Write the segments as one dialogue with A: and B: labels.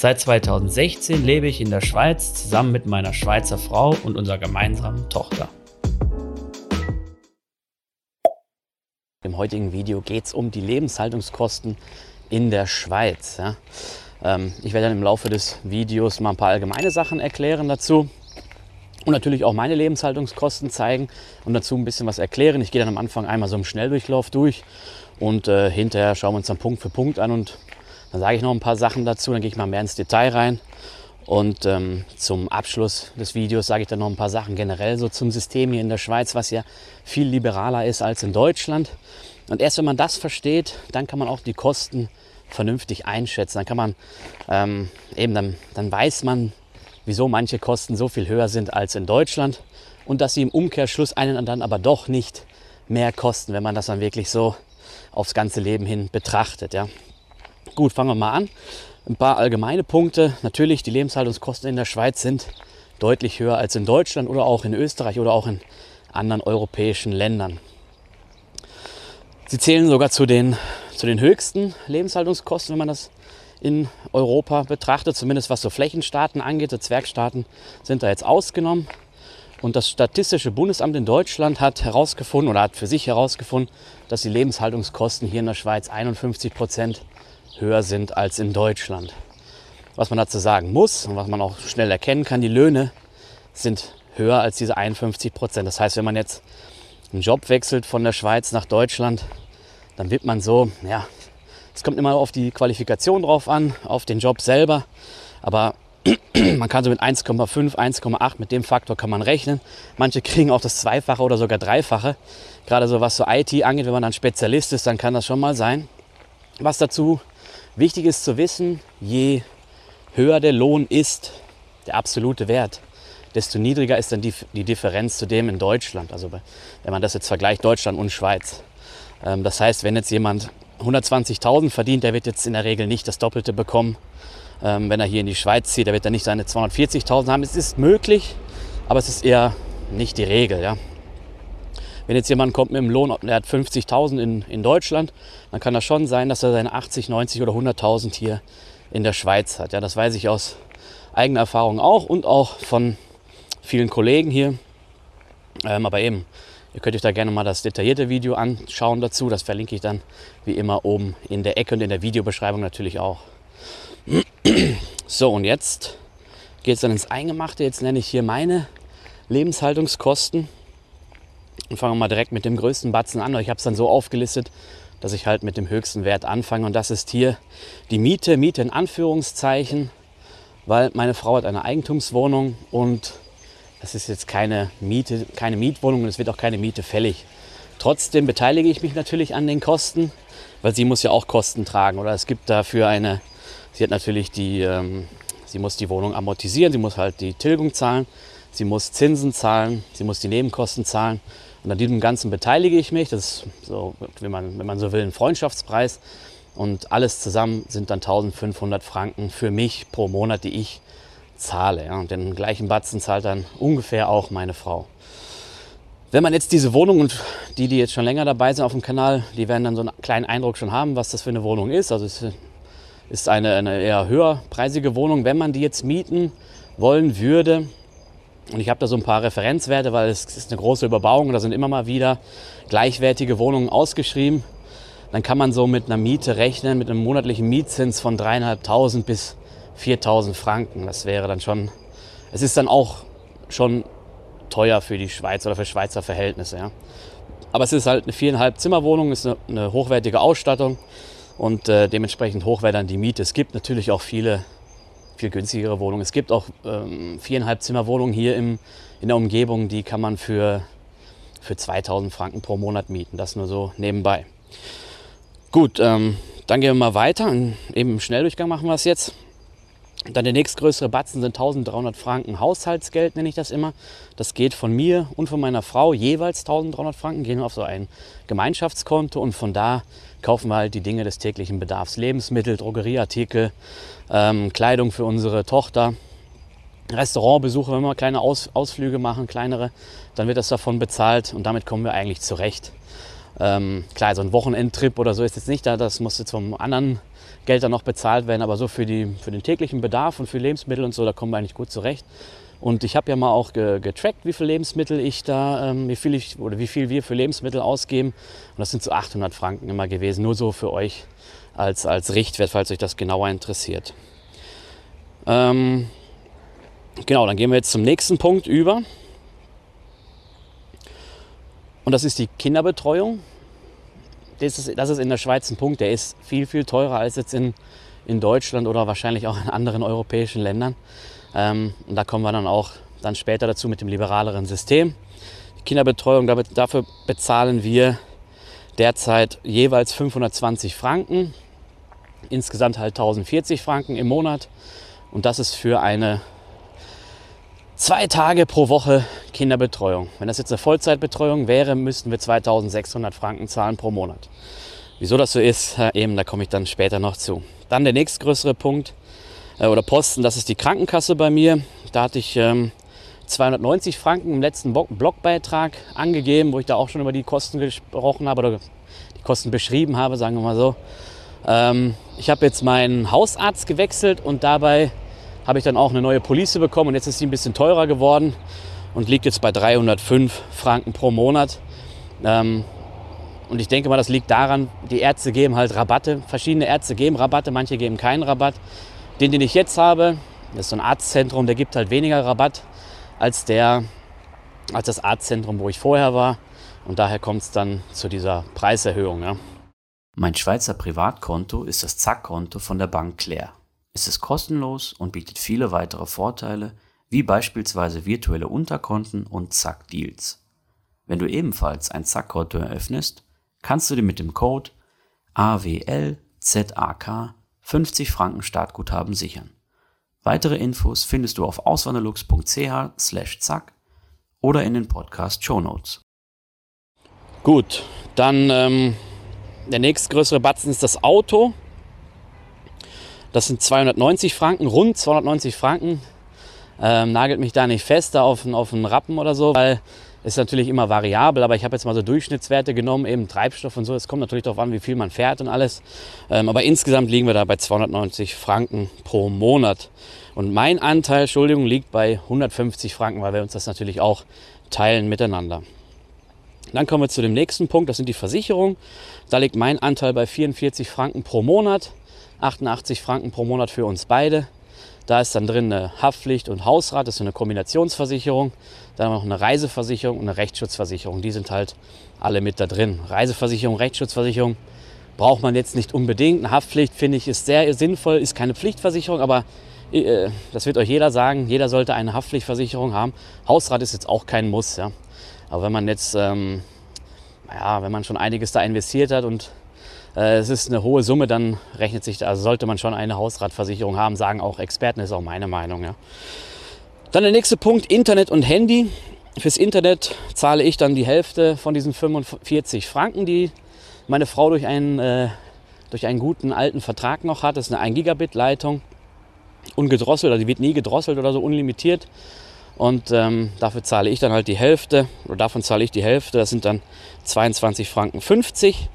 A: Seit 2016 lebe ich in der Schweiz zusammen mit meiner Schweizer Frau und unserer gemeinsamen Tochter.
B: Im heutigen Video geht es um die Lebenshaltungskosten in der Schweiz. Ja. Ähm, ich werde dann im Laufe des Videos mal ein paar allgemeine Sachen erklären dazu und natürlich auch meine Lebenshaltungskosten zeigen und dazu ein bisschen was erklären. Ich gehe dann am Anfang einmal so im Schnelldurchlauf durch und äh, hinterher schauen wir uns dann Punkt für Punkt an und dann sage ich noch ein paar Sachen dazu, dann gehe ich mal mehr ins Detail rein. Und ähm, zum Abschluss des Videos sage ich dann noch ein paar Sachen generell so zum System hier in der Schweiz, was ja viel liberaler ist als in Deutschland. Und erst wenn man das versteht, dann kann man auch die Kosten vernünftig einschätzen. Dann kann man ähm, eben, dann, dann weiß man, wieso manche Kosten so viel höher sind als in Deutschland und dass sie im Umkehrschluss einen dann aber doch nicht mehr kosten, wenn man das dann wirklich so aufs ganze Leben hin betrachtet. Ja. Gut, fangen wir mal an. Ein paar allgemeine Punkte. Natürlich, die Lebenshaltungskosten in der Schweiz sind deutlich höher als in Deutschland oder auch in Österreich oder auch in anderen europäischen Ländern. Sie zählen sogar zu den, zu den höchsten Lebenshaltungskosten, wenn man das in Europa betrachtet, zumindest was so Flächenstaaten angeht. Die Zwergstaaten sind da jetzt ausgenommen. Und das Statistische Bundesamt in Deutschland hat herausgefunden oder hat für sich herausgefunden, dass die Lebenshaltungskosten hier in der Schweiz 51 Prozent höher sind als in Deutschland. Was man dazu sagen muss und was man auch schnell erkennen kann, die Löhne sind höher als diese 51 Prozent. Das heißt, wenn man jetzt einen Job wechselt von der Schweiz nach Deutschland, dann wird man so, ja, es kommt immer auf die Qualifikation drauf an, auf den Job selber. Aber man kann so mit 1,5, 1,8 mit dem Faktor kann man rechnen. Manche kriegen auch das Zweifache oder sogar Dreifache. Gerade so was so IT angeht, wenn man dann Spezialist ist, dann kann das schon mal sein. Was dazu wichtig ist zu wissen, je höher der Lohn ist, der absolute Wert, desto niedriger ist dann die, die Differenz zu dem in Deutschland. Also wenn man das jetzt vergleicht, Deutschland und Schweiz. Ähm, das heißt, wenn jetzt jemand 120.000 verdient, der wird jetzt in der Regel nicht das Doppelte bekommen. Ähm, wenn er hier in die Schweiz zieht, der wird dann nicht seine 240.000 haben. Es ist möglich, aber es ist eher nicht die Regel. Ja. Wenn jetzt jemand kommt mit einem Lohn, der hat 50.000 in, in Deutschland, dann kann das schon sein, dass er seine 80, 90 oder 100.000 hier in der Schweiz hat. Ja, das weiß ich aus eigener Erfahrung auch und auch von vielen Kollegen hier. Ähm, aber eben, Ihr könnt euch da gerne mal das detaillierte Video anschauen dazu. Das verlinke ich dann wie immer oben in der Ecke und in der Videobeschreibung natürlich auch. So, und jetzt geht es dann ins Eingemachte. Jetzt nenne ich hier meine Lebenshaltungskosten. Und fangen wir mal direkt mit dem größten Batzen an. Ich habe es dann so aufgelistet, dass ich halt mit dem höchsten Wert anfange. Und das ist hier die Miete. Miete in Anführungszeichen, weil meine Frau hat eine Eigentumswohnung und das ist jetzt keine Miete, keine Mietwohnung und es wird auch keine Miete fällig. Trotzdem beteilige ich mich natürlich an den Kosten, weil sie muss ja auch Kosten tragen. Oder es gibt dafür eine, sie hat natürlich die, ähm, sie muss die Wohnung amortisieren, sie muss halt die Tilgung zahlen, sie muss Zinsen zahlen, sie muss die Nebenkosten zahlen. Und an diesem Ganzen beteilige ich mich. Das ist so, wenn man, wenn man so will, ein Freundschaftspreis. Und alles zusammen sind dann 1500 Franken für mich pro Monat, die ich zahle. Ja. Und den gleichen Batzen zahlt dann ungefähr auch meine Frau. Wenn man jetzt diese Wohnung und die, die jetzt schon länger dabei sind auf dem Kanal, die werden dann so einen kleinen Eindruck schon haben, was das für eine Wohnung ist. Also es ist eine, eine eher höherpreisige Wohnung. Wenn man die jetzt mieten wollen würde, und ich habe da so ein paar Referenzwerte, weil es ist eine große Überbauung, da sind immer mal wieder gleichwertige Wohnungen ausgeschrieben, dann kann man so mit einer Miete rechnen, mit einem monatlichen Mietzins von 3.500 bis 4000 Franken. Das wäre dann schon, es ist dann auch schon teuer für die Schweiz oder für Schweizer Verhältnisse. Ja. Aber es ist halt eine viereinhalb Zimmerwohnung, ist eine, hochwertige Ausstattung und äh, dementsprechend hoch wäre dann die Miete. Es gibt natürlich auch viele viel günstigere Wohnungen. Es gibt auch ähm, viereinhalb Zimmerwohnungen hier im, in der Umgebung, die kann man für, für 2000 Franken pro Monat mieten. Das nur so nebenbei. Gut, ähm, dann gehen wir mal weiter. Eben im Schnelldurchgang machen wir es jetzt. Dann der nächstgrößere Batzen sind 1300 Franken Haushaltsgeld, nenne ich das immer. Das geht von mir und von meiner Frau jeweils 1300 Franken, gehen auf so ein Gemeinschaftskonto und von da kaufen wir halt die Dinge des täglichen Bedarfs. Lebensmittel, Drogerieartikel, ähm, Kleidung für unsere Tochter, Restaurantbesuche, wenn wir kleine Aus Ausflüge machen, kleinere, dann wird das davon bezahlt und damit kommen wir eigentlich zurecht. Ähm, klar, so ein Wochenendtrip oder so ist jetzt nicht da, das muss jetzt vom anderen Geld dann noch bezahlt werden, aber so für, die, für den täglichen Bedarf und für Lebensmittel und so, da kommen wir eigentlich gut zurecht. Und ich habe ja mal auch ge getrackt, wie viel Lebensmittel ich da, ähm, wie viel ich oder wie viel wir für Lebensmittel ausgeben. Und das sind so 800 Franken immer gewesen, nur so für euch als, als Richtwert, falls euch das genauer interessiert. Ähm, genau, dann gehen wir jetzt zum nächsten Punkt über. Und das ist die Kinderbetreuung. Das ist, das ist in der Schweiz ein Punkt, der ist viel, viel teurer als jetzt in, in Deutschland oder wahrscheinlich auch in anderen europäischen Ländern. Ähm, und da kommen wir dann auch dann später dazu mit dem liberaleren System. Die Kinderbetreuung, dafür bezahlen wir derzeit jeweils 520 Franken, insgesamt halt 1040 Franken im Monat. Und das ist für eine zwei Tage pro Woche Kinderbetreuung. Wenn das jetzt eine Vollzeitbetreuung wäre, müssten wir 2600 Franken zahlen pro Monat. Wieso das so ist, äh, eben, da komme ich dann später noch zu. Dann der nächstgrößere Punkt äh, oder Posten, das ist die Krankenkasse bei mir. Da hatte ich ähm, 290 Franken im letzten Blogbeitrag angegeben, wo ich da auch schon über die Kosten gesprochen habe oder die Kosten beschrieben habe, sagen wir mal so. Ähm, ich habe jetzt meinen Hausarzt gewechselt und dabei habe ich dann auch eine neue Police bekommen und jetzt ist sie ein bisschen teurer geworden und liegt jetzt bei 305 Franken pro Monat. Ähm, und ich denke mal, das liegt daran, die Ärzte geben halt Rabatte. Verschiedene Ärzte geben Rabatte, manche geben keinen Rabatt. Den, den ich jetzt habe, das ist so ein Arztzentrum, der gibt halt weniger Rabatt als, der, als das Arztzentrum, wo ich vorher war. Und daher kommt es dann zu dieser Preiserhöhung. Ja.
A: Mein Schweizer Privatkonto ist das Zack-Konto von der Bank Claire. Es ist kostenlos und bietet viele weitere Vorteile, wie beispielsweise virtuelle Unterkonten und Zack-Deals. Wenn du ebenfalls ein Zack-Konto eröffnest, kannst du dir mit dem Code AWLZAK 50 Franken Startguthaben sichern. Weitere Infos findest du auf auswanderlux.ch/zack oder in den Podcast Show Notes.
B: Gut, dann ähm, der nächstgrößere Batzen ist das Auto. Das sind 290 Franken, rund 290 Franken. Ähm, nagelt mich da nicht fest, da auf, auf einen Rappen oder so, weil ist natürlich immer variabel, aber ich habe jetzt mal so Durchschnittswerte genommen, eben Treibstoff und so. Es kommt natürlich darauf an, wie viel man fährt und alles. Ähm, aber insgesamt liegen wir da bei 290 Franken pro Monat. Und mein Anteil, Entschuldigung, liegt bei 150 Franken, weil wir uns das natürlich auch teilen miteinander. Dann kommen wir zu dem nächsten Punkt, das sind die Versicherungen. Da liegt mein Anteil bei 44 Franken pro Monat. 88 Franken pro Monat für uns beide. Da ist dann drin eine Haftpflicht und Hausrat, das ist eine Kombinationsversicherung. Dann noch eine Reiseversicherung und eine Rechtsschutzversicherung. Die sind halt alle mit da drin. Reiseversicherung, Rechtsschutzversicherung braucht man jetzt nicht unbedingt. Eine Haftpflicht finde ich ist sehr sinnvoll, ist keine Pflichtversicherung, aber äh, das wird euch jeder sagen. Jeder sollte eine Haftpflichtversicherung haben. Hausrat ist jetzt auch kein Muss. Ja. Aber wenn man jetzt, ähm, ja, wenn man schon einiges da investiert hat und es ist eine hohe Summe, dann rechnet sich, also sollte man schon eine Hausratversicherung haben, sagen auch Experten, ist auch meine Meinung. Ja. Dann der nächste Punkt, Internet und Handy. Fürs Internet zahle ich dann die Hälfte von diesen 45 Franken, die meine Frau durch einen, äh, durch einen guten alten Vertrag noch hat. Das ist eine 1 Gigabit Leitung, ungedrosselt, also die wird nie gedrosselt oder so unlimitiert. Und ähm, dafür zahle ich dann halt die Hälfte, oder davon zahle ich die Hälfte, das sind dann 22 Franken 50.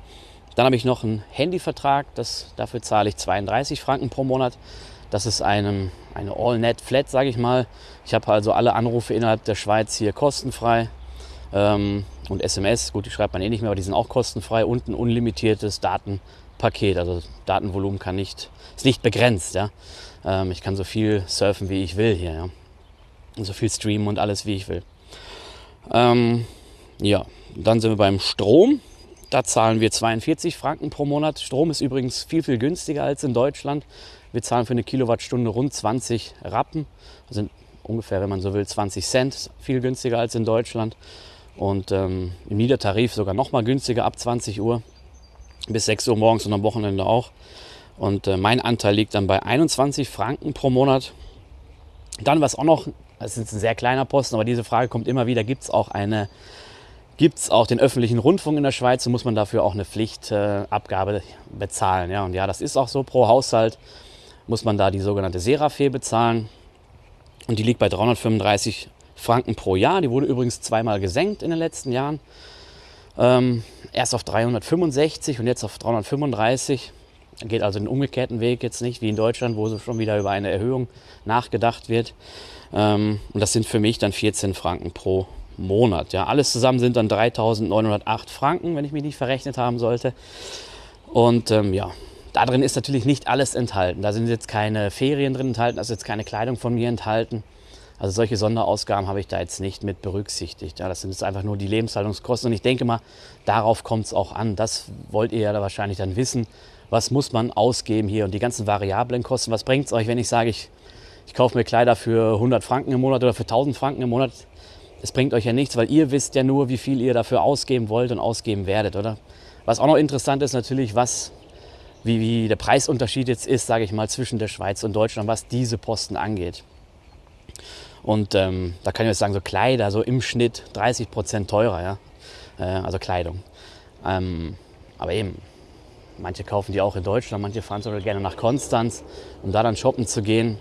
B: Dann habe ich noch einen Handyvertrag, das, dafür zahle ich 32 Franken pro Monat. Das ist einem, eine All-Net-Flat, sage ich mal. Ich habe also alle Anrufe innerhalb der Schweiz hier kostenfrei. Ähm, und SMS, gut, die schreibt man eh nicht mehr, aber die sind auch kostenfrei. Und ein unlimitiertes Datenpaket. Also Datenvolumen kann nicht, ist nicht begrenzt. Ja? Ähm, ich kann so viel surfen, wie ich will hier. Ja? Und so viel streamen und alles, wie ich will. Ähm, ja, dann sind wir beim Strom. Da zahlen wir 42 Franken pro Monat. Strom ist übrigens viel, viel günstiger als in Deutschland. Wir zahlen für eine Kilowattstunde rund 20 Rappen. Das sind ungefähr, wenn man so will, 20 Cent. Viel günstiger als in Deutschland. Und ähm, im Niedertarif sogar noch mal günstiger ab 20 Uhr bis 6 Uhr morgens und am Wochenende auch. Und äh, mein Anteil liegt dann bei 21 Franken pro Monat. Dann, was auch noch, das ist ein sehr kleiner Posten, aber diese Frage kommt immer wieder, gibt es auch eine gibt es auch den öffentlichen Rundfunk in der Schweiz, so muss man dafür auch eine Pflichtabgabe äh, bezahlen. Ja, und ja, das ist auch so. Pro Haushalt muss man da die sogenannte Serafe bezahlen. Und die liegt bei 335 Franken pro Jahr. Die wurde übrigens zweimal gesenkt in den letzten Jahren. Ähm, erst auf 365 und jetzt auf 335. Geht also den umgekehrten Weg jetzt nicht, wie in Deutschland, wo schon wieder über eine Erhöhung nachgedacht wird. Ähm, und das sind für mich dann 14 Franken pro Monat. Ja, alles zusammen sind dann 3.908 Franken, wenn ich mich nicht verrechnet haben sollte. Und ähm, ja, da drin ist natürlich nicht alles enthalten. Da sind jetzt keine Ferien drin enthalten, da ist jetzt keine Kleidung von mir enthalten. Also solche Sonderausgaben habe ich da jetzt nicht mit berücksichtigt. Ja, das sind jetzt einfach nur die Lebenshaltungskosten. Und ich denke mal, darauf kommt es auch an. Das wollt ihr ja da wahrscheinlich dann wissen. Was muss man ausgeben hier? Und die ganzen variablen Kosten, was bringt es euch, wenn ich sage, ich, ich kaufe mir Kleider für 100 Franken im Monat oder für 1000 Franken im Monat? Es bringt euch ja nichts, weil ihr wisst ja nur, wie viel ihr dafür ausgeben wollt und ausgeben werdet, oder? Was auch noch interessant ist natürlich, was wie, wie der Preisunterschied jetzt ist, sage ich mal, zwischen der Schweiz und Deutschland, was diese Posten angeht. Und ähm, da kann ich jetzt sagen, so Kleider, so im Schnitt 30 Prozent teurer, ja? Äh, also Kleidung. Ähm, aber eben, manche kaufen die auch in Deutschland, manche fahren sogar gerne nach Konstanz, um da dann shoppen zu gehen.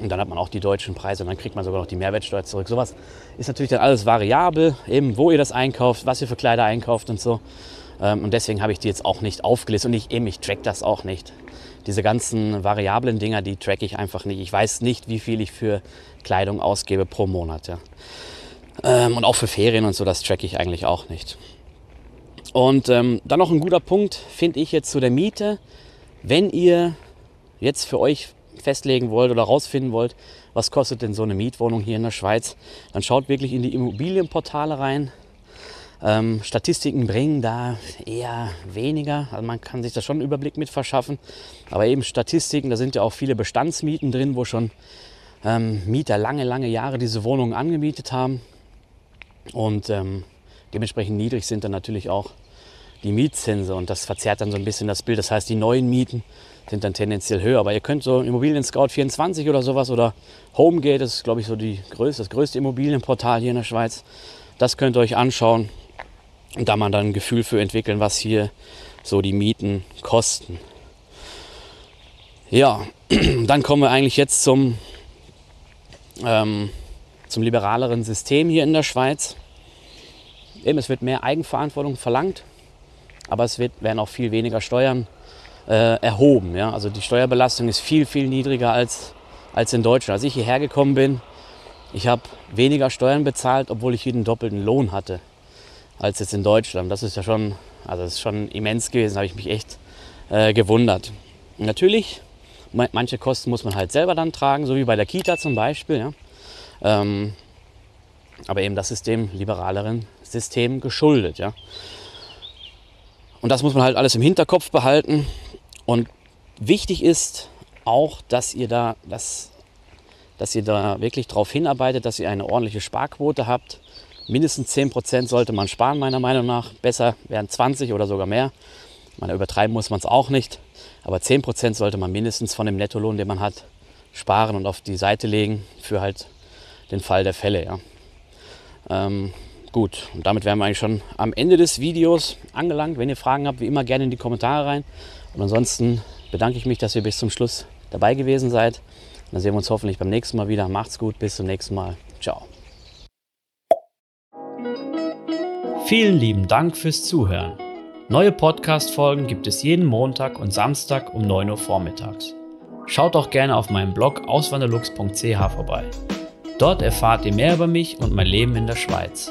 B: Und dann hat man auch die deutschen Preise und dann kriegt man sogar noch die Mehrwertsteuer zurück. Sowas ist natürlich dann alles variabel, eben wo ihr das einkauft, was ihr für Kleider einkauft und so. Ähm, und deswegen habe ich die jetzt auch nicht aufgelistet und ich, eben, ich track das auch nicht. Diese ganzen variablen Dinger, die track ich einfach nicht. Ich weiß nicht, wie viel ich für Kleidung ausgebe pro Monat. Ja. Ähm, und auch für Ferien und so, das track ich eigentlich auch nicht. Und ähm, dann noch ein guter Punkt, finde ich jetzt zu der Miete. Wenn ihr jetzt für euch festlegen wollt oder rausfinden wollt, was kostet denn so eine Mietwohnung hier in der Schweiz, dann schaut wirklich in die Immobilienportale rein. Ähm, Statistiken bringen da eher weniger. Also man kann sich da schon einen Überblick mit verschaffen. Aber eben Statistiken, da sind ja auch viele Bestandsmieten drin, wo schon ähm, Mieter lange, lange Jahre diese Wohnungen angemietet haben. Und ähm, dementsprechend niedrig sind dann natürlich auch die Mietzinse. Und das verzerrt dann so ein bisschen das Bild. Das heißt, die neuen Mieten sind dann tendenziell höher. Aber ihr könnt so Immobilien Scout 24 oder sowas oder Homegate, das ist glaube ich so die größte, das größte Immobilienportal hier in der Schweiz. Das könnt ihr euch anschauen und da man dann ein Gefühl für entwickeln, was hier so die Mieten kosten. Ja, dann kommen wir eigentlich jetzt zum, ähm, zum liberaleren System hier in der Schweiz. Eben, es wird mehr Eigenverantwortung verlangt, aber es wird, werden auch viel weniger Steuern äh, erhoben. Ja? Also die Steuerbelastung ist viel, viel niedriger als, als in Deutschland. Als ich hierher gekommen bin, ich habe weniger Steuern bezahlt, obwohl ich hier den doppelten Lohn hatte als jetzt in Deutschland. Das ist ja schon, also das ist schon immens gewesen, da habe ich mich echt äh, gewundert. Und natürlich, manche Kosten muss man halt selber dann tragen, so wie bei der Kita zum Beispiel. Ja? Ähm, aber eben das ist dem liberaleren System geschuldet. Ja? Und das muss man halt alles im Hinterkopf behalten. Und wichtig ist auch, dass ihr da, dass, dass ihr da wirklich darauf hinarbeitet, dass ihr eine ordentliche Sparquote habt, mindestens 10% sollte man sparen, meiner Meinung nach. Besser wären 20 oder sogar mehr. Man übertreiben muss man es auch nicht. Aber 10% sollte man mindestens von dem Nettolohn, den man hat, sparen und auf die Seite legen für halt den Fall der Fälle. Ja. Ähm, gut, und damit wären wir eigentlich schon am Ende des Videos angelangt. Wenn ihr Fragen habt, wie immer gerne in die Kommentare rein. Und ansonsten bedanke ich mich, dass ihr bis zum Schluss dabei gewesen seid. dann sehen wir uns hoffentlich beim nächsten Mal wieder. Macht's gut, bis zum nächsten Mal. Ciao.
A: Vielen lieben Dank fürs Zuhören. Neue Podcast-Folgen gibt es jeden Montag und Samstag um 9 Uhr vormittags. Schaut auch gerne auf meinem Blog auswanderlux.ch vorbei. Dort erfahrt ihr mehr über mich und mein Leben in der Schweiz.